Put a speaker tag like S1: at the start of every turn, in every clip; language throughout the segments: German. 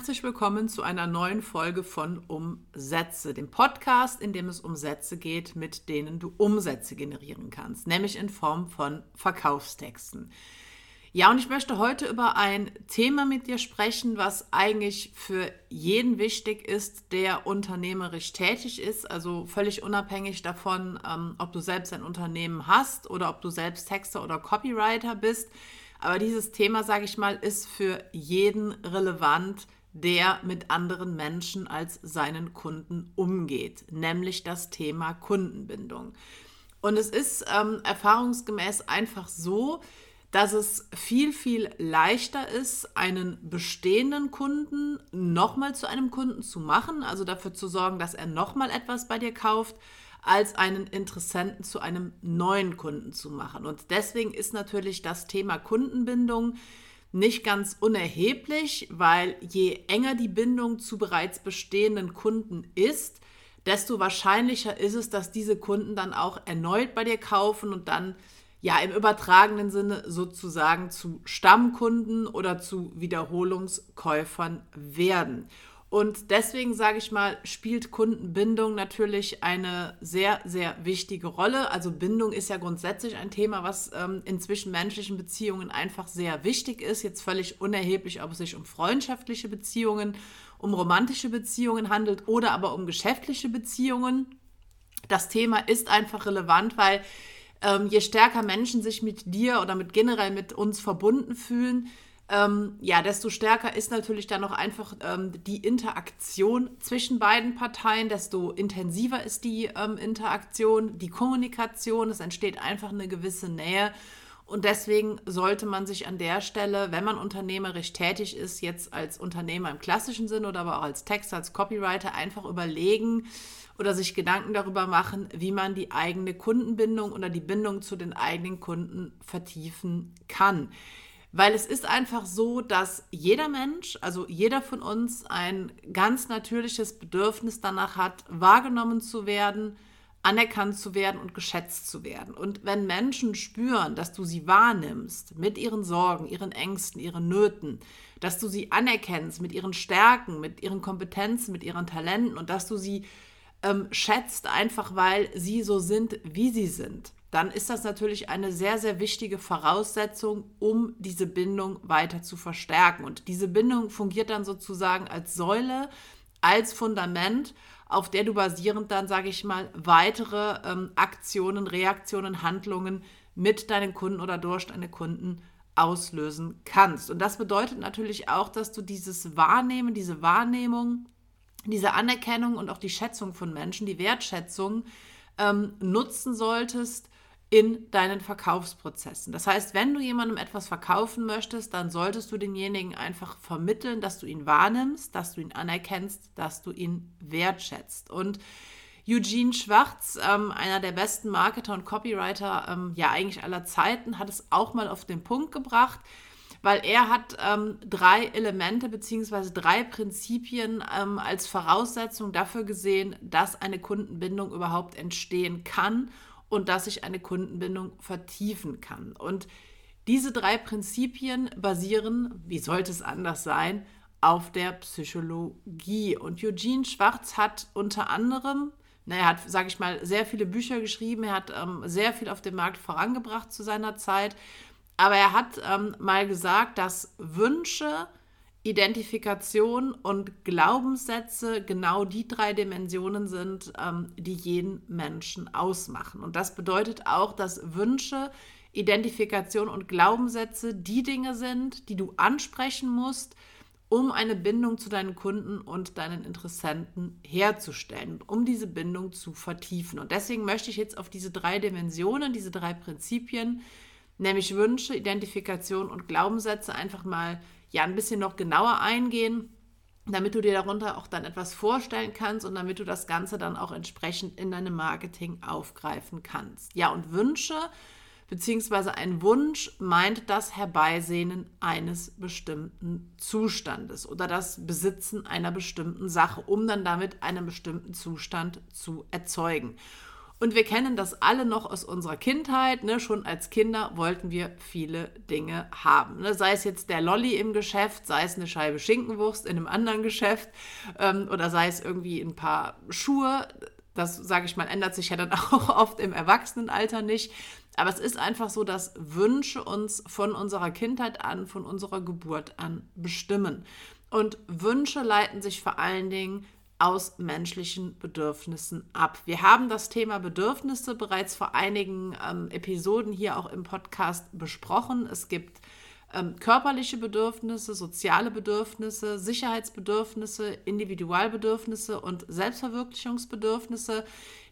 S1: herzlich willkommen zu einer neuen Folge von Umsätze, dem Podcast, in dem es um Sätze geht, mit denen du Umsätze generieren kannst, nämlich in Form von Verkaufstexten. Ja, und ich möchte heute über ein Thema mit dir sprechen, was eigentlich für jeden wichtig ist, der unternehmerisch tätig ist, also völlig unabhängig davon, ähm, ob du selbst ein Unternehmen hast oder ob du selbst Texter oder Copywriter bist. Aber dieses Thema, sage ich mal, ist für jeden relevant, der mit anderen Menschen als seinen Kunden umgeht, nämlich das Thema Kundenbindung. Und es ist ähm, erfahrungsgemäß einfach so, dass es viel, viel leichter ist, einen bestehenden Kunden nochmal zu einem Kunden zu machen, also dafür zu sorgen, dass er nochmal etwas bei dir kauft, als einen Interessenten zu einem neuen Kunden zu machen. Und deswegen ist natürlich das Thema Kundenbindung nicht ganz unerheblich, weil je enger die Bindung zu bereits bestehenden Kunden ist, desto wahrscheinlicher ist es, dass diese Kunden dann auch erneut bei dir kaufen und dann ja im übertragenen Sinne sozusagen zu Stammkunden oder zu Wiederholungskäufern werden. Und deswegen sage ich mal, spielt Kundenbindung natürlich eine sehr, sehr wichtige Rolle. Also Bindung ist ja grundsätzlich ein Thema, was ähm, in zwischenmenschlichen Beziehungen einfach sehr wichtig ist. Jetzt völlig unerheblich, ob es sich um freundschaftliche Beziehungen, um romantische Beziehungen handelt oder aber um geschäftliche Beziehungen. Das Thema ist einfach relevant, weil ähm, je stärker Menschen sich mit dir oder mit generell mit uns verbunden fühlen, ähm, ja, desto stärker ist natürlich dann noch einfach ähm, die Interaktion zwischen beiden Parteien, desto intensiver ist die ähm, Interaktion, die Kommunikation, es entsteht einfach eine gewisse Nähe. Und deswegen sollte man sich an der Stelle, wenn man unternehmerisch tätig ist, jetzt als Unternehmer im klassischen Sinn oder aber auch als Text, als Copywriter, einfach überlegen oder sich Gedanken darüber machen, wie man die eigene Kundenbindung oder die Bindung zu den eigenen Kunden vertiefen kann. Weil es ist einfach so, dass jeder Mensch, also jeder von uns, ein ganz natürliches Bedürfnis danach hat, wahrgenommen zu werden, anerkannt zu werden und geschätzt zu werden. Und wenn Menschen spüren, dass du sie wahrnimmst mit ihren Sorgen, ihren Ängsten, ihren Nöten, dass du sie anerkennst mit ihren Stärken, mit ihren Kompetenzen, mit ihren Talenten und dass du sie ähm, schätzt, einfach weil sie so sind, wie sie sind, dann ist das natürlich eine sehr, sehr wichtige Voraussetzung, um diese Bindung weiter zu verstärken. Und diese Bindung fungiert dann sozusagen als Säule, als Fundament, auf der du basierend dann, sage ich mal, weitere ähm, Aktionen, Reaktionen, Handlungen mit deinen Kunden oder durch deine Kunden auslösen kannst. Und das bedeutet natürlich auch, dass du dieses Wahrnehmen, diese Wahrnehmung, diese Anerkennung und auch die Schätzung von Menschen, die Wertschätzung ähm, nutzen solltest, in deinen Verkaufsprozessen. Das heißt, wenn du jemandem etwas verkaufen möchtest, dann solltest du denjenigen einfach vermitteln, dass du ihn wahrnimmst, dass du ihn anerkennst, dass du ihn wertschätzt. Und Eugene Schwarz, ähm, einer der besten Marketer und Copywriter, ähm, ja eigentlich aller Zeiten, hat es auch mal auf den Punkt gebracht, weil er hat ähm, drei Elemente bzw. drei Prinzipien ähm, als Voraussetzung dafür gesehen, dass eine Kundenbindung überhaupt entstehen kann und dass ich eine Kundenbindung vertiefen kann. Und diese drei Prinzipien basieren, wie sollte es anders sein, auf der Psychologie. Und Eugene Schwarz hat unter anderem, na, er hat, sage ich mal, sehr viele Bücher geschrieben, er hat ähm, sehr viel auf dem Markt vorangebracht zu seiner Zeit, aber er hat ähm, mal gesagt, dass Wünsche, Identifikation und Glaubenssätze genau die drei Dimensionen sind, ähm, die jeden Menschen ausmachen. Und das bedeutet auch, dass Wünsche, Identifikation und Glaubenssätze die Dinge sind, die du ansprechen musst, um eine Bindung zu deinen Kunden und deinen Interessenten herzustellen, um diese Bindung zu vertiefen. Und deswegen möchte ich jetzt auf diese drei Dimensionen, diese drei Prinzipien, nämlich Wünsche, Identifikation und Glaubenssätze einfach mal ja ein bisschen noch genauer eingehen, damit du dir darunter auch dann etwas vorstellen kannst und damit du das Ganze dann auch entsprechend in deinem Marketing aufgreifen kannst. Ja, und Wünsche beziehungsweise ein Wunsch meint das Herbeisehnen eines bestimmten Zustandes oder das Besitzen einer bestimmten Sache, um dann damit einen bestimmten Zustand zu erzeugen. Und wir kennen das alle noch aus unserer Kindheit. Ne? Schon als Kinder wollten wir viele Dinge haben. Ne? Sei es jetzt der Lolli im Geschäft, sei es eine Scheibe Schinkenwurst in einem anderen Geschäft ähm, oder sei es irgendwie ein paar Schuhe. Das, sage ich mal, ändert sich ja dann auch oft im Erwachsenenalter nicht. Aber es ist einfach so, dass Wünsche uns von unserer Kindheit an, von unserer Geburt an bestimmen. Und Wünsche leiten sich vor allen Dingen aus menschlichen Bedürfnissen ab. Wir haben das Thema Bedürfnisse bereits vor einigen ähm, Episoden hier auch im Podcast besprochen. Es gibt ähm, körperliche Bedürfnisse, soziale Bedürfnisse, Sicherheitsbedürfnisse, Individualbedürfnisse und Selbstverwirklichungsbedürfnisse.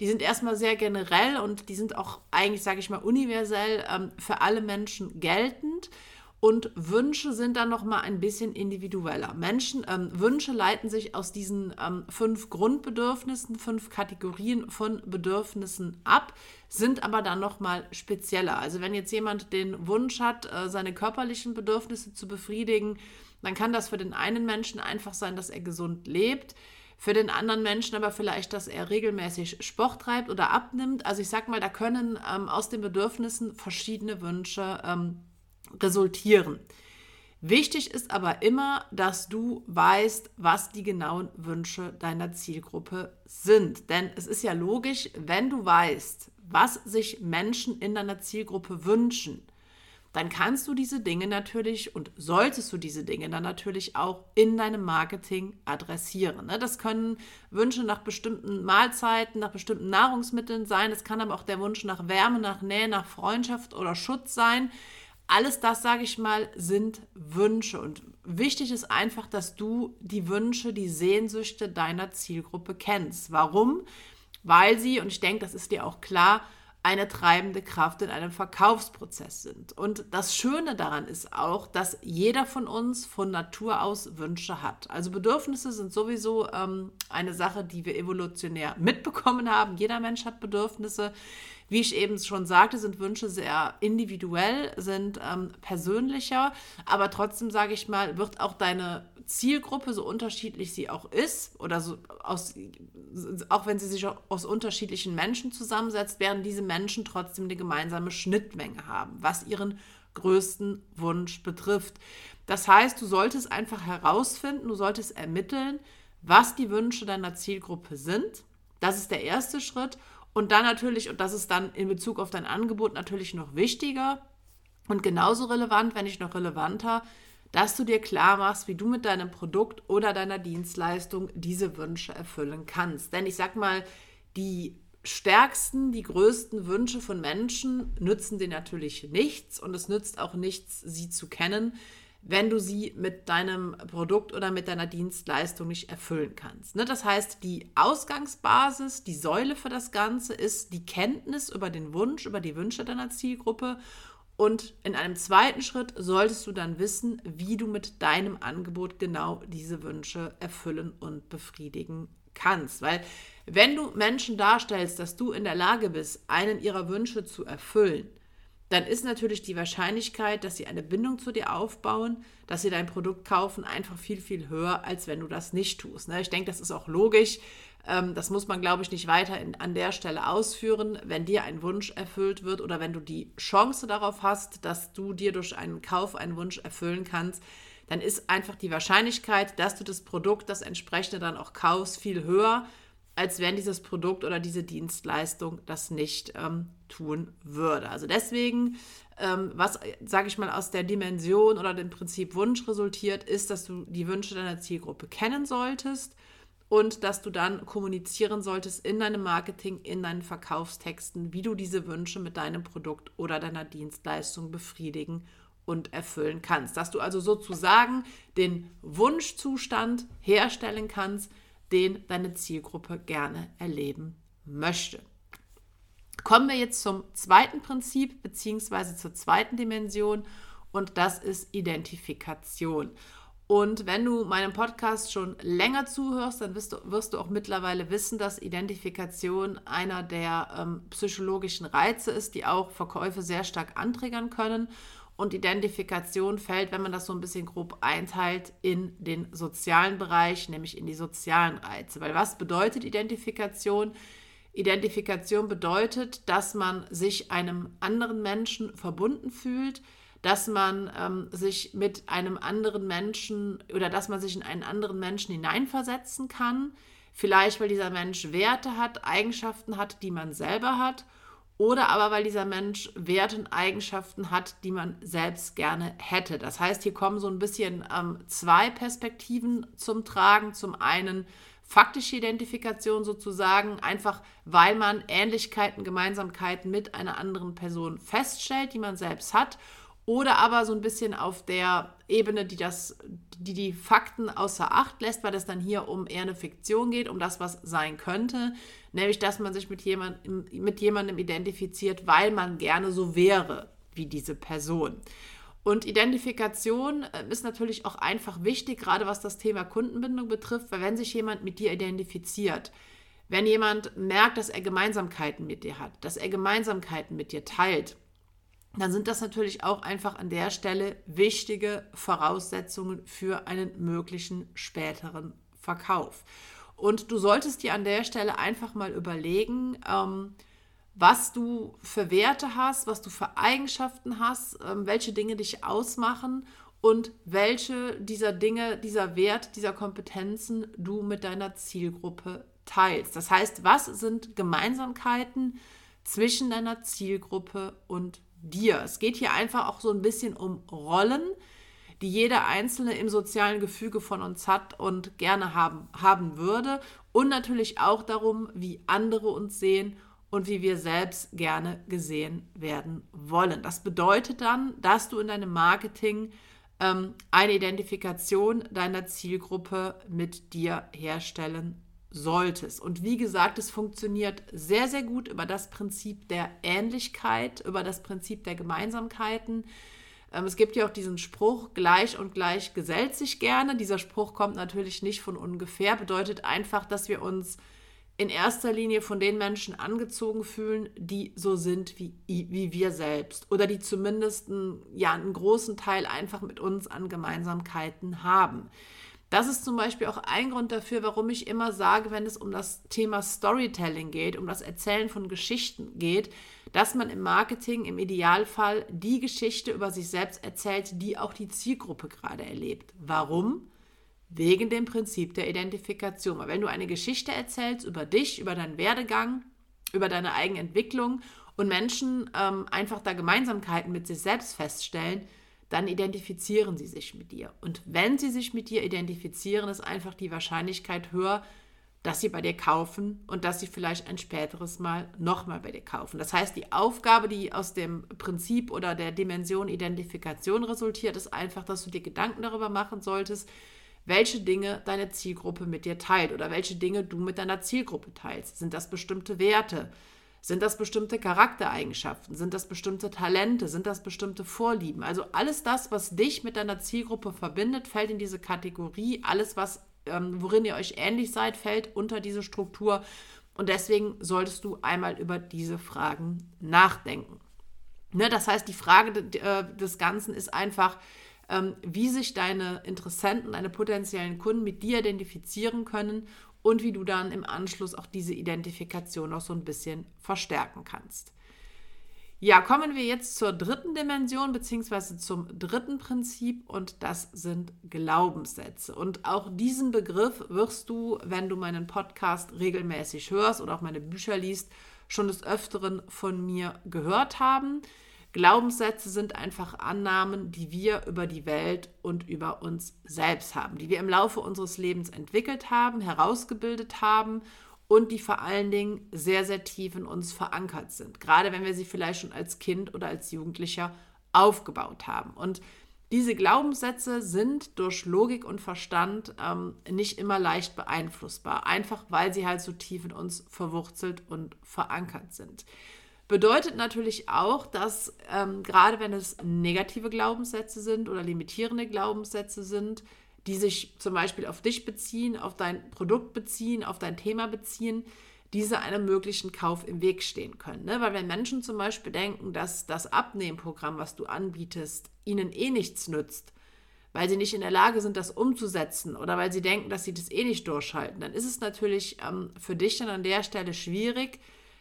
S1: Die sind erstmal sehr generell und die sind auch eigentlich, sage ich mal, universell ähm, für alle Menschen geltend. Und Wünsche sind dann noch mal ein bisschen individueller. Menschen, ähm, Wünsche leiten sich aus diesen ähm, fünf Grundbedürfnissen, fünf Kategorien von Bedürfnissen ab, sind aber dann noch mal spezieller. Also wenn jetzt jemand den Wunsch hat, äh, seine körperlichen Bedürfnisse zu befriedigen, dann kann das für den einen Menschen einfach sein, dass er gesund lebt. Für den anderen Menschen aber vielleicht, dass er regelmäßig Sport treibt oder abnimmt. Also ich sag mal, da können ähm, aus den Bedürfnissen verschiedene Wünsche ähm, resultieren. Wichtig ist aber immer, dass du weißt, was die genauen Wünsche deiner Zielgruppe sind. Denn es ist ja logisch, wenn du weißt, was sich Menschen in deiner Zielgruppe wünschen, dann kannst du diese Dinge natürlich und solltest du diese Dinge dann natürlich auch in deinem Marketing adressieren. Ne? Das können Wünsche nach bestimmten Mahlzeiten, nach bestimmten Nahrungsmitteln sein. Es kann aber auch der Wunsch nach Wärme, nach Nähe, nach Freundschaft oder Schutz sein alles das, sage ich mal, sind Wünsche. Und wichtig ist einfach, dass du die Wünsche, die Sehnsüchte deiner Zielgruppe kennst. Warum? Weil sie, und ich denke, das ist dir auch klar, eine treibende Kraft in einem Verkaufsprozess sind. Und das Schöne daran ist auch, dass jeder von uns von Natur aus Wünsche hat. Also Bedürfnisse sind sowieso ähm, eine Sache, die wir evolutionär mitbekommen haben. Jeder Mensch hat Bedürfnisse. Wie ich eben schon sagte, sind Wünsche sehr individuell, sind ähm, persönlicher, aber trotzdem sage ich mal, wird auch deine Zielgruppe, so unterschiedlich sie auch ist, oder so aus, auch wenn sie sich aus unterschiedlichen Menschen zusammensetzt, werden diese Menschen trotzdem eine gemeinsame Schnittmenge haben, was ihren größten Wunsch betrifft. Das heißt, du solltest einfach herausfinden, du solltest ermitteln, was die Wünsche deiner Zielgruppe sind. Das ist der erste Schritt. Und dann natürlich, und das ist dann in Bezug auf dein Angebot natürlich noch wichtiger und genauso relevant, wenn nicht noch relevanter, dass du dir klar machst, wie du mit deinem Produkt oder deiner Dienstleistung diese Wünsche erfüllen kannst. Denn ich sag mal, die stärksten, die größten Wünsche von Menschen nützen dir natürlich nichts und es nützt auch nichts, sie zu kennen, wenn du sie mit deinem Produkt oder mit deiner Dienstleistung nicht erfüllen kannst. Ne? Das heißt, die Ausgangsbasis, die Säule für das Ganze ist die Kenntnis über den Wunsch, über die Wünsche deiner Zielgruppe. Und in einem zweiten Schritt solltest du dann wissen, wie du mit deinem Angebot genau diese Wünsche erfüllen und befriedigen kannst. Weil wenn du Menschen darstellst, dass du in der Lage bist, einen ihrer Wünsche zu erfüllen, dann ist natürlich die Wahrscheinlichkeit, dass sie eine Bindung zu dir aufbauen, dass sie dein Produkt kaufen, einfach viel, viel höher, als wenn du das nicht tust. Ne? Ich denke, das ist auch logisch. Ähm, das muss man, glaube ich, nicht weiter in, an der Stelle ausführen. Wenn dir ein Wunsch erfüllt wird oder wenn du die Chance darauf hast, dass du dir durch einen Kauf einen Wunsch erfüllen kannst, dann ist einfach die Wahrscheinlichkeit, dass du das Produkt, das entsprechende dann auch kaufst, viel höher, als wenn dieses Produkt oder diese Dienstleistung das nicht ähm, tun würde. Also deswegen, ähm, was, sage ich mal, aus der Dimension oder dem Prinzip Wunsch resultiert, ist, dass du die Wünsche deiner Zielgruppe kennen solltest und dass du dann kommunizieren solltest in deinem Marketing, in deinen Verkaufstexten, wie du diese Wünsche mit deinem Produkt oder deiner Dienstleistung befriedigen und erfüllen kannst. Dass du also sozusagen den Wunschzustand herstellen kannst, den deine Zielgruppe gerne erleben möchte. Kommen wir jetzt zum zweiten Prinzip beziehungsweise zur zweiten Dimension und das ist Identifikation. Und wenn du meinem Podcast schon länger zuhörst, dann wirst du, wirst du auch mittlerweile wissen, dass Identifikation einer der ähm, psychologischen Reize ist, die auch Verkäufe sehr stark anträgern können. Und Identifikation fällt, wenn man das so ein bisschen grob einteilt, in den sozialen Bereich, nämlich in die sozialen Reize. Weil was bedeutet Identifikation? Identifikation bedeutet, dass man sich einem anderen Menschen verbunden fühlt, dass man ähm, sich mit einem anderen Menschen oder dass man sich in einen anderen Menschen hineinversetzen kann. Vielleicht, weil dieser Mensch Werte hat, Eigenschaften hat, die man selber hat. Oder aber, weil dieser Mensch Werte und Eigenschaften hat, die man selbst gerne hätte. Das heißt, hier kommen so ein bisschen ähm, zwei Perspektiven zum Tragen. Zum einen faktische Identifikation sozusagen, einfach weil man Ähnlichkeiten, Gemeinsamkeiten mit einer anderen Person feststellt, die man selbst hat. Oder aber so ein bisschen auf der Ebene, die das, die, die Fakten außer Acht lässt, weil es dann hier um eher eine Fiktion geht, um das, was sein könnte. Nämlich, dass man sich mit, jemand, mit jemandem identifiziert, weil man gerne so wäre wie diese Person. Und Identifikation äh, ist natürlich auch einfach wichtig, gerade was das Thema Kundenbindung betrifft, weil wenn sich jemand mit dir identifiziert, wenn jemand merkt, dass er Gemeinsamkeiten mit dir hat, dass er Gemeinsamkeiten mit dir teilt, dann sind das natürlich auch einfach an der Stelle wichtige Voraussetzungen für einen möglichen späteren Verkauf. Und du solltest dir an der Stelle einfach mal überlegen, ähm, was du für Werte hast, was du für Eigenschaften hast, ähm, welche Dinge dich ausmachen und welche dieser Dinge, dieser Wert, dieser Kompetenzen du mit deiner Zielgruppe teilst. Das heißt, was sind Gemeinsamkeiten zwischen deiner Zielgruppe und dir? Es geht hier einfach auch so ein bisschen um Rollen, die jeder Einzelne im sozialen Gefüge von uns hat und gerne haben, haben würde. Und natürlich auch darum, wie andere uns sehen und wie wir selbst gerne gesehen werden wollen. Das bedeutet dann, dass du in deinem Marketing ähm, eine Identifikation deiner Zielgruppe mit dir herstellen solltest. Und wie gesagt, es funktioniert sehr, sehr gut über das Prinzip der Ähnlichkeit, über das Prinzip der Gemeinsamkeiten. Ähm, es gibt ja auch diesen Spruch, gleich und gleich gesellt sich gerne. Dieser Spruch kommt natürlich nicht von ungefähr, bedeutet einfach, dass wir uns in erster Linie von den Menschen angezogen fühlen, die so sind wie, wie wir selbst oder die zumindest einen, ja, einen großen Teil einfach mit uns an Gemeinsamkeiten haben. Das ist zum Beispiel auch ein Grund dafür, warum ich immer sage, wenn es um das Thema Storytelling geht, um das Erzählen von Geschichten geht, dass man im Marketing im Idealfall die Geschichte über sich selbst erzählt, die auch die Zielgruppe gerade erlebt. Warum? Wegen dem Prinzip der Identifikation. Weil wenn du eine Geschichte erzählst über dich, über deinen Werdegang, über deine eigene Entwicklung und Menschen ähm, einfach da Gemeinsamkeiten mit sich selbst feststellen, dann identifizieren sie sich mit dir. Und wenn sie sich mit dir identifizieren, ist einfach die Wahrscheinlichkeit höher, dass sie bei dir kaufen und dass sie vielleicht ein späteres Mal nochmal bei dir kaufen. Das heißt, die Aufgabe, die aus dem Prinzip oder der Dimension Identifikation resultiert, ist einfach, dass du dir Gedanken darüber machen solltest, welche Dinge deine Zielgruppe mit dir teilt oder welche Dinge du mit deiner Zielgruppe teilst. Sind das bestimmte Werte? Sind das bestimmte Charaktereigenschaften? Sind das bestimmte Talente? Sind das bestimmte Vorlieben? Also alles das, was dich mit deiner Zielgruppe verbindet, fällt in diese Kategorie. Alles, was, ähm, worin ihr euch ähnlich seid, fällt unter diese Struktur. Und deswegen solltest du einmal über diese Fragen nachdenken. Ne, das heißt, die Frage äh, des Ganzen ist einfach, ähm, wie sich deine Interessenten, deine potenziellen Kunden mit dir identifizieren können und wie du dann im Anschluss auch diese Identifikation noch so ein bisschen verstärken kannst. Ja, kommen wir jetzt zur dritten Dimension beziehungsweise zum dritten Prinzip und das sind Glaubenssätze. Und auch diesen Begriff wirst du, wenn du meinen Podcast regelmäßig hörst oder auch meine Bücher liest, schon des Öfteren von mir gehört haben. Glaubenssätze sind einfach Annahmen, die wir über die Welt und über uns selbst haben, die wir im Laufe unseres Lebens entwickelt haben, herausgebildet haben und die vor allen Dingen sehr, sehr tief in uns verankert sind. Gerade wenn wir sie vielleicht schon als Kind oder als Jugendlicher aufgebaut haben. Und diese Glaubenssätze sind durch Logik und Verstand ähm, nicht immer leicht beeinflussbar, einfach weil sie halt so tief in uns verwurzelt und verankert sind. Bedeutet natürlich auch, dass ähm, gerade wenn es negative Glaubenssätze sind oder limitierende Glaubenssätze sind, die sich zum Beispiel auf dich beziehen, auf dein Produkt beziehen, auf dein Thema beziehen, diese einem möglichen Kauf im Weg stehen können. Ne? Weil wenn Menschen zum Beispiel denken, dass das Abnehmprogramm, was du anbietest, ihnen eh nichts nützt, weil sie nicht in der Lage sind, das umzusetzen oder weil sie denken, dass sie das eh nicht durchhalten, dann ist es natürlich ähm, für dich dann an der Stelle schwierig,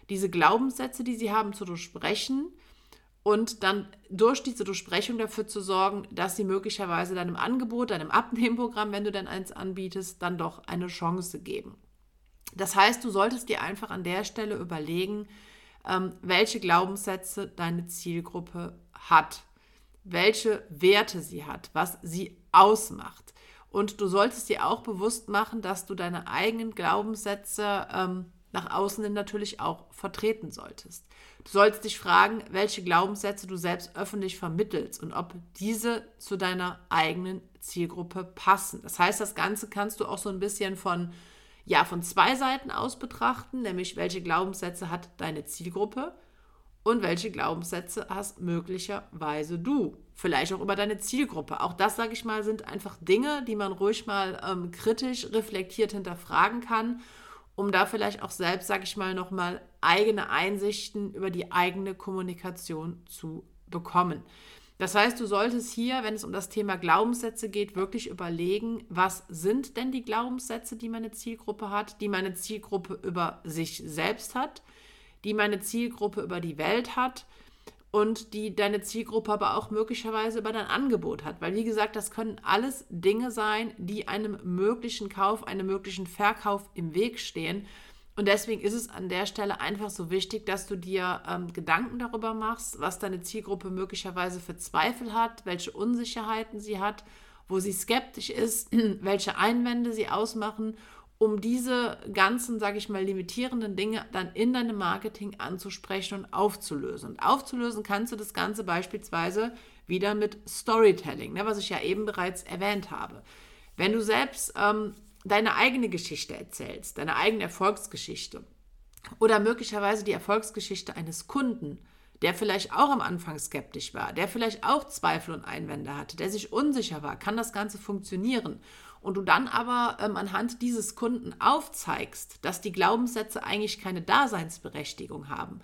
S1: diese Glaubenssätze, die sie haben, zu durchbrechen und dann durch diese Durchsprechung dafür zu sorgen, dass sie möglicherweise deinem Angebot, deinem Abnehmprogramm, wenn du denn eins anbietest, dann doch eine Chance geben. Das heißt, du solltest dir einfach an der Stelle überlegen, ähm, welche Glaubenssätze deine Zielgruppe hat, welche Werte sie hat, was sie ausmacht. Und du solltest dir auch bewusst machen, dass du deine eigenen Glaubenssätze ähm, nach außen hin natürlich auch vertreten solltest. Du solltest dich fragen, welche Glaubenssätze du selbst öffentlich vermittelst und ob diese zu deiner eigenen Zielgruppe passen. Das heißt, das Ganze kannst du auch so ein bisschen von ja von zwei Seiten aus betrachten, nämlich welche Glaubenssätze hat deine Zielgruppe und welche Glaubenssätze hast möglicherweise du. Vielleicht auch über deine Zielgruppe. Auch das, sage ich mal, sind einfach Dinge, die man ruhig mal ähm, kritisch reflektiert hinterfragen kann, um da vielleicht auch selbst, sage ich mal, nochmal eigene Einsichten über die eigene Kommunikation zu bekommen. Das heißt, du solltest hier, wenn es um das Thema Glaubenssätze geht, wirklich überlegen, was sind denn die Glaubenssätze, die meine Zielgruppe hat, die meine Zielgruppe über sich selbst hat, die meine Zielgruppe über die Welt hat und die deine Zielgruppe aber auch möglicherweise über dein Angebot hat. Weil, wie gesagt, das können alles Dinge sein, die einem möglichen Kauf, einem möglichen Verkauf im Weg stehen. Und deswegen ist es an der Stelle einfach so wichtig, dass du dir ähm, Gedanken darüber machst, was deine Zielgruppe möglicherweise für Zweifel hat, welche Unsicherheiten sie hat, wo sie skeptisch ist, welche Einwände sie ausmachen, um diese ganzen, sage ich mal, limitierenden Dinge dann in deinem Marketing anzusprechen und aufzulösen. Und aufzulösen kannst du das Ganze beispielsweise wieder mit Storytelling, ne, was ich ja eben bereits erwähnt habe. Wenn du selbst ähm, deine eigene Geschichte erzählst, deine eigene Erfolgsgeschichte oder möglicherweise die Erfolgsgeschichte eines Kunden, der vielleicht auch am Anfang skeptisch war, der vielleicht auch Zweifel und Einwände hatte, der sich unsicher war, kann das Ganze funktionieren? Und du dann aber ähm, anhand dieses Kunden aufzeigst, dass die Glaubenssätze eigentlich keine Daseinsberechtigung haben,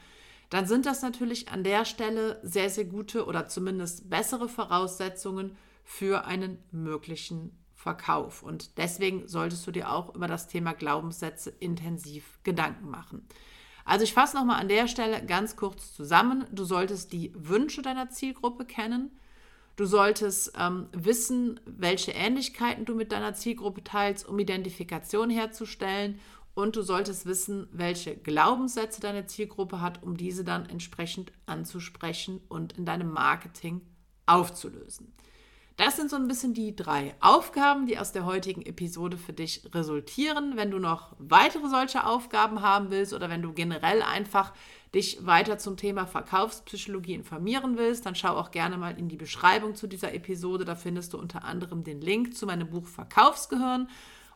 S1: dann sind das natürlich an der Stelle sehr, sehr gute oder zumindest bessere Voraussetzungen für einen möglichen Verkauf. Und deswegen solltest du dir auch über das Thema Glaubenssätze intensiv Gedanken machen. Also ich fasse nochmal an der Stelle ganz kurz zusammen. Du solltest die Wünsche deiner Zielgruppe kennen. Du solltest ähm, wissen, welche Ähnlichkeiten du mit deiner Zielgruppe teilst, um Identifikation herzustellen. Und du solltest wissen, welche Glaubenssätze deine Zielgruppe hat, um diese dann entsprechend anzusprechen und in deinem Marketing aufzulösen. Das sind so ein bisschen die drei Aufgaben, die aus der heutigen Episode für dich resultieren. Wenn du noch weitere solche Aufgaben haben willst oder wenn du generell einfach dich weiter zum Thema Verkaufspsychologie informieren willst, dann schau auch gerne mal in die Beschreibung zu dieser Episode. Da findest du unter anderem den Link zu meinem Buch Verkaufsgehirn,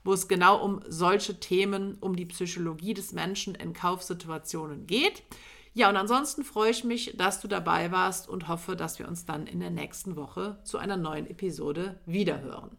S1: wo es genau um solche Themen, um die Psychologie des Menschen in Kaufsituationen geht. Ja, und ansonsten freue ich mich, dass du dabei warst und hoffe, dass wir uns dann in der nächsten Woche zu einer neuen Episode wiederhören.